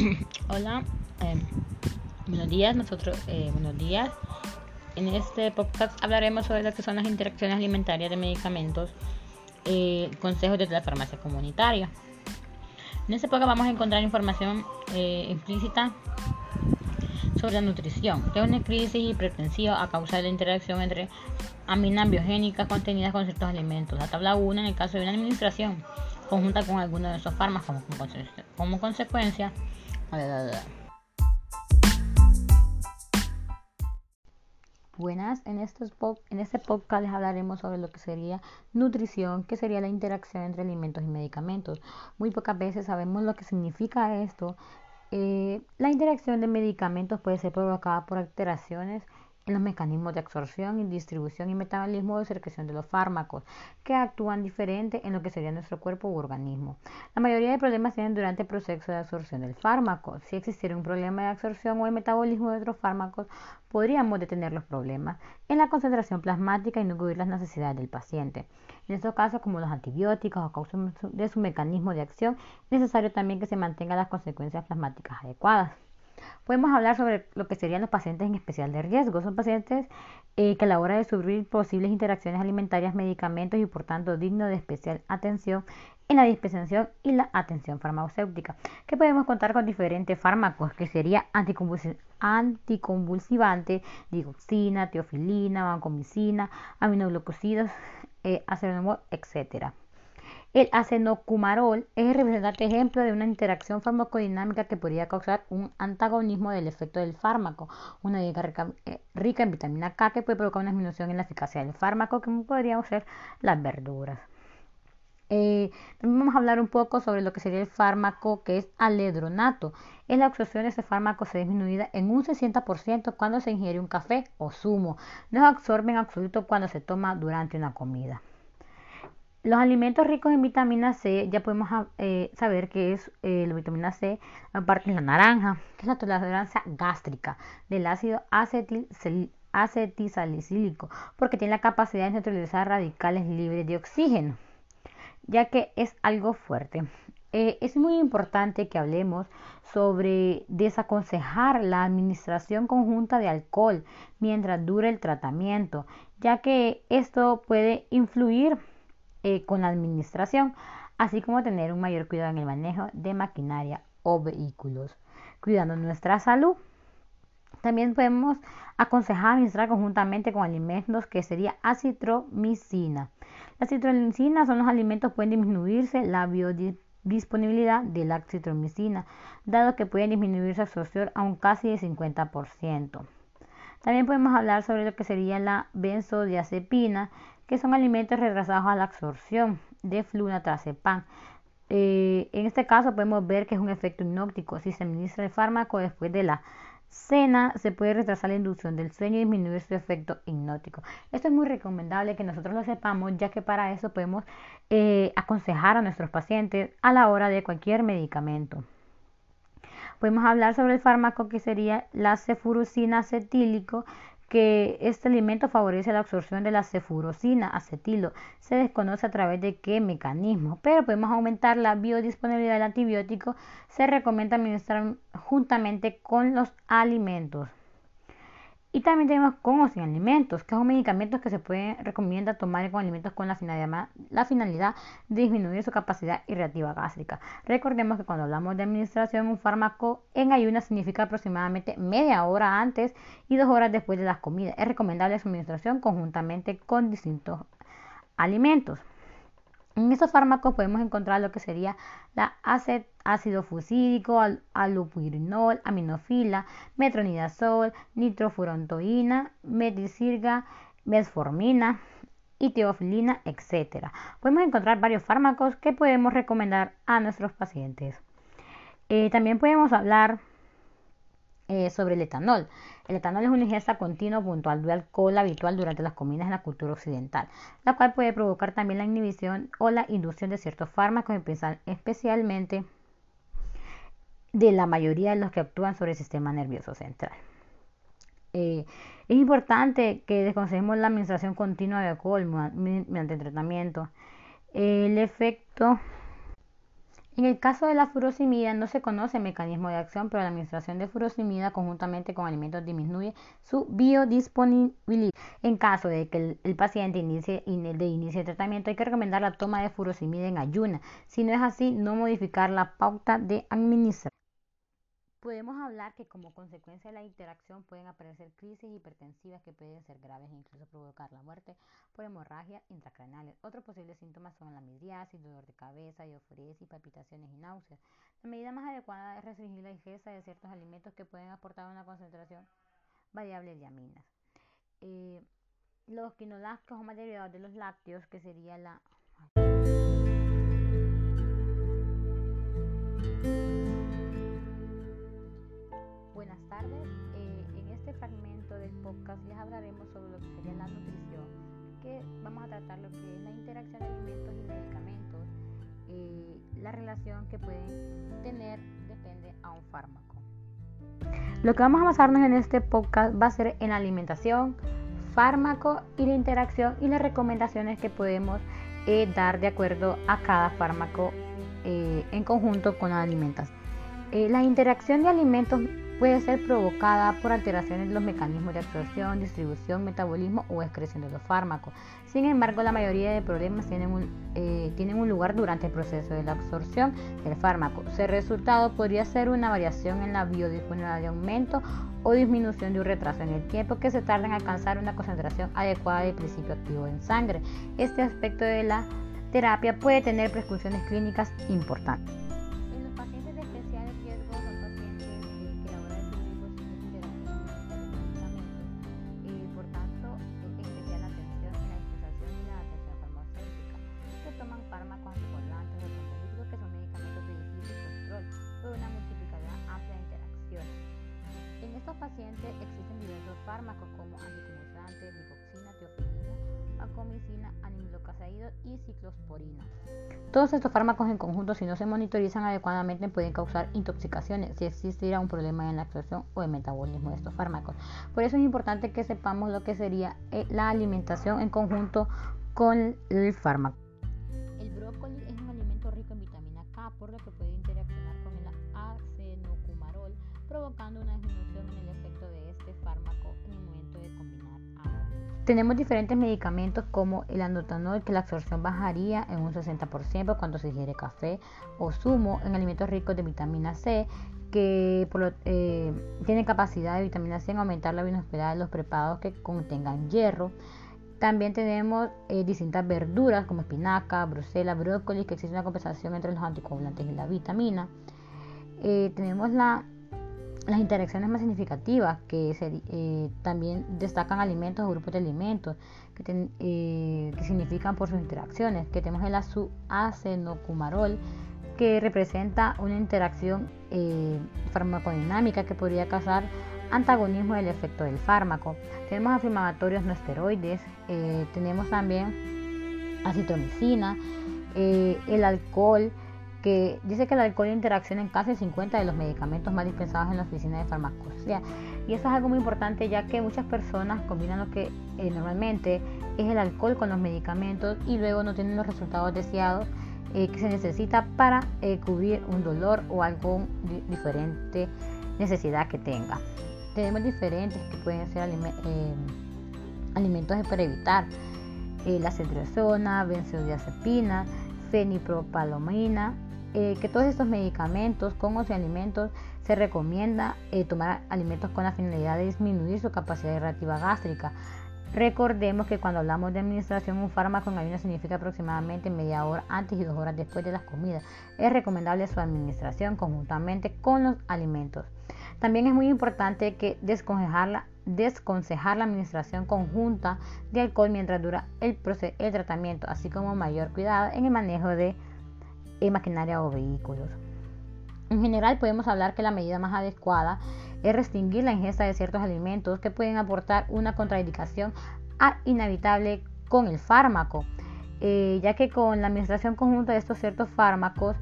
Hola, eh, buenos días, nosotros, eh, buenos días. En este podcast hablaremos sobre lo que son las interacciones alimentarias de medicamentos, eh, consejos de la farmacia comunitaria. En este podcast vamos a encontrar información implícita sobre la nutrición, que es una crisis hipertensiva a causa de la interacción entre aminas biogénicas contenidas con ciertos alimentos. La tabla 1 en el caso de una administración conjunta con alguno de esos fármacos como, consecuencia. Buenas, en, estos en este podcast les hablaremos sobre lo que sería nutrición, que sería la interacción entre alimentos y medicamentos. Muy pocas veces sabemos lo que significa esto. Eh, la interacción de medicamentos puede ser provocada por alteraciones los mecanismos de absorción, distribución y metabolismo de secreción de los fármacos, que actúan diferente en lo que sería nuestro cuerpo u organismo. La mayoría de problemas tienen durante el proceso de absorción del fármaco. Si existiera un problema de absorción o de metabolismo de otros fármacos, podríamos detener los problemas en la concentración plasmática y no cubrir las necesidades del paciente. En estos casos, como los antibióticos o causa de su mecanismo de acción, es necesario también que se mantengan las consecuencias plasmáticas adecuadas podemos hablar sobre lo que serían los pacientes en especial de riesgo. Son pacientes eh, que a la hora de sufrir posibles interacciones alimentarias, medicamentos y por tanto dignos de especial atención en la dispensación y la atención farmacéutica, que podemos contar con diferentes fármacos, que sería anticonvulsivante, digoxina, teofilina, vancomicina, aminoglucosidos, eh, etcétera. El acenocumarol es el representante ejemplo de una interacción farmacodinámica que podría causar un antagonismo del efecto del fármaco, una dieta eh, rica, en vitamina K que puede provocar una disminución en la eficacia del fármaco, como podrían ser las verduras. Eh, vamos a hablar un poco sobre lo que sería el fármaco que es aledronato. Es la absorción de ese fármaco se disminuida en un 60% cuando se ingiere un café o zumo. No se absorbe en absoluto cuando se toma durante una comida. Los alimentos ricos en vitamina C, ya podemos eh, saber que es eh, la vitamina C, aparte de la naranja, que es la tolerancia gástrica del ácido acetil, acetisalicílico, porque tiene la capacidad de neutralizar radicales libres de oxígeno, ya que es algo fuerte. Eh, es muy importante que hablemos sobre desaconsejar la administración conjunta de alcohol mientras dure el tratamiento, ya que esto puede influir eh, con la administración, así como tener un mayor cuidado en el manejo de maquinaria o vehículos, cuidando nuestra salud. También podemos aconsejar administrar conjuntamente con alimentos que sería acitromicina. La citromicina son los alimentos que pueden disminuirse la biodisponibilidad de la citromicina, dado que pueden disminuir su absorción a un casi de 50%. También podemos hablar sobre lo que sería la benzodiazepina, que son alimentos retrasados a la absorción de flunatrazepam. Eh, en este caso podemos ver que es un efecto hipnótico. Si se administra el fármaco después de la cena, se puede retrasar la inducción del sueño y disminuir su efecto hipnótico. Esto es muy recomendable que nosotros lo sepamos, ya que para eso podemos eh, aconsejar a nuestros pacientes a la hora de cualquier medicamento. Podemos hablar sobre el fármaco que sería la cefurusina acetílico, que este alimento favorece la absorción de la cefurosina acetilo. Se desconoce a través de qué mecanismo, pero podemos aumentar la biodisponibilidad del antibiótico. Se recomienda administrar juntamente con los alimentos. Y también tenemos con o sin alimentos, que son medicamentos que se pueden recomienda tomar con alimentos con la finalidad, de disminuir su capacidad irritativa gástrica. Recordemos que cuando hablamos de administración, un fármaco en ayunas significa aproximadamente media hora antes y dos horas después de las comidas. Es recomendable su administración conjuntamente con distintos alimentos. En estos fármacos podemos encontrar lo que sería la ácido fusídico, alupurinol, aminofila, metronidazol, nitrofurantoína, meticilga, mesformina y teofilina, etc. Podemos encontrar varios fármacos que podemos recomendar a nuestros pacientes. Eh, también podemos hablar eh, sobre el etanol. El etanol es una ingesta continua puntual de alcohol habitual durante las comidas en la cultura occidental, la cual puede provocar también la inhibición o la inducción de ciertos fármacos, especialmente de la mayoría de los que actúan sobre el sistema nervioso central. Eh, es importante que desconsejemos la administración continua de alcohol mediante el tratamiento. El efecto En el caso de la furosemida no se conoce el mecanismo de acción, pero la administración de furosemida conjuntamente con alimentos disminuye su biodisponibilidad. En caso de que el, paciente inicie, de inicie el tratamiento, hay que recomendar la toma de furosemida en ayuna. Si no es así, no modificar la pauta de administración. Podemos hablar que como consecuencia de la interacción pueden aparecer crisis hipertensivas que pueden ser graves e incluso provocar la muerte por hemorragia intracraneales. Otros posibles síntomas son la midriasis, dolor de cabeza, euforesis, palpitaciones y náuseas. La medida más adecuada es restringir la ingesta de ciertos alimentos que pueden aportar una concentración variable de aminas. Eh, los quinolácticos son más derivados de los lácteos, que sería la... que pueden tener depende a un fármaco. Lo que vamos a basarnos en este podcast va a ser en la alimentación, fármaco y la interacción y las recomendaciones que podemos eh, dar de acuerdo a cada fármaco eh, en conjunto con la alimentación. la interacción de alimentos puede ser provocada por alteraciones de los mecanismos de absorción, distribución, metabolismo o excreción de los fármacos. Sin embargo, la mayoría de problemas tienen un, eh, lugar durante el proceso de la absorción del fármaco. El resultado podría ser una variación en la biodisponibilidad de aumento o disminución de un retraso en el tiempo que se tarda en alcanzar una concentración adecuada de principio activo en sangre. Este aspecto de la terapia puede tener prescripciones clínicas importantes. Fármacos como anticonvulsivantes, digoxina, teofilina, acomicina, animilocasaido y ciclosporina. Todos estos fármacos en conjunto, si no se monitorizan adecuadamente, pueden causar intoxicaciones si existiera un problema en la absorción o el metabolismo de estos fármacos. Por eso es importante que sepamos lo que sería eh, la alimentación en conjunto con el fármaco. El brócoli es un alimento rico en vitamina K, por lo que puede interaccionar con el acenocumarol, provocando una disminución en el Tenemos diferentes medicamentos como el andotanol, que la absorción bajaría en un 60% cuando se ingiere café o zumo en alimentos ricos de vitamina C, que eh, tiene capacidad de vitamina C en aumentar la bionosfera de los preparados que contengan hierro. También tenemos eh, distintas verduras como espinaca, brusela, brócoli, que existe una compensación entre los anticoagulantes y la vitamina. Eh, tenemos la las interacciones más significativas que eh, también destacan alimentos o grupos de alimentos que, eh, significan por sus interacciones, que tenemos el acenocumarol que representa una interacción eh, farmacodinámica que podría causar antagonismo del efecto del fármaco. Tenemos afirmatorios no esteroides, tenemos también acitromicina, el alcohol, que dice que el alcohol interacciona en casi 50 de los medicamentos más dispensados en la oficina de farmacología. Y eso es algo muy importante ya que muchas personas combinan lo que eh, normalmente es el alcohol con los medicamentos y luego no tienen los resultados deseados eh, que se necesita para eh, cubrir un dolor o algo diferente necesidad que tenga. Tenemos diferentes que pueden ser alimentos para evitar la cetrizona, benzodiazepina, fenipropalomina, eh, que todos estos medicamentos con o alimentos se recomienda eh, tomar alimentos con la finalidad de disminuir su capacidad reactiva gástrica. Recordemos que cuando hablamos de administración, un fármaco en ayuno significa aproximadamente media hora antes y dos horas después de las comidas. Es recomendable su administración conjuntamente con los alimentos. También es muy importante que descongelar la administración conjunta de alcohol mientras dura el, el tratamiento, así como mayor cuidado en el manejo de maquinaria o vehículos. En general podemos hablar que la medida más adecuada es restringir la ingesta de ciertos alimentos que pueden aportar una contraindicación inevitable con el fármaco, eh, ya que con la administración conjunta de estos ciertos fármacos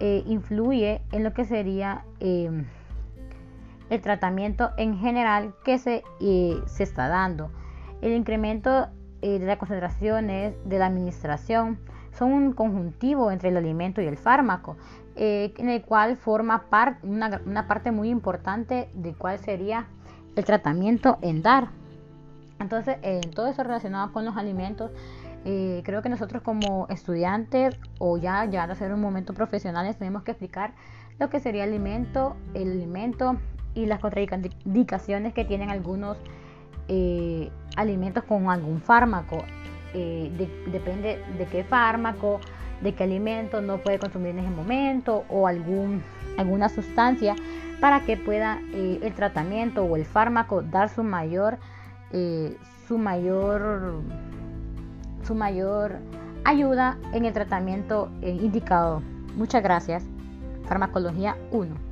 eh, influye en lo que sería em, el tratamiento en general que se, eh, se está dando. El incremento de las concentraciones de la administración son un conjuntivo entre el alimento y el fármaco, eh, en el cual forma una, una parte muy importante de cuál sería el tratamiento en dar. Entonces, en todo eso relacionado con los alimentos, eh, creo que nosotros como estudiantes o ya llegando a ser un momento profesionales tenemos que explicar lo que sería el alimento, el alimento y las contraindicaciones que tienen algunos eh, alimentos con algún fármaco. Eh, depende de qué fármaco, de qué alimento no puede consumir en ese momento o algún, alguna sustancia para que pueda el tratamiento o el fármaco dar su mayor, su mayor su mayor ayuda en el tratamiento eh, indicado. Muchas gracias. Farmacología 1.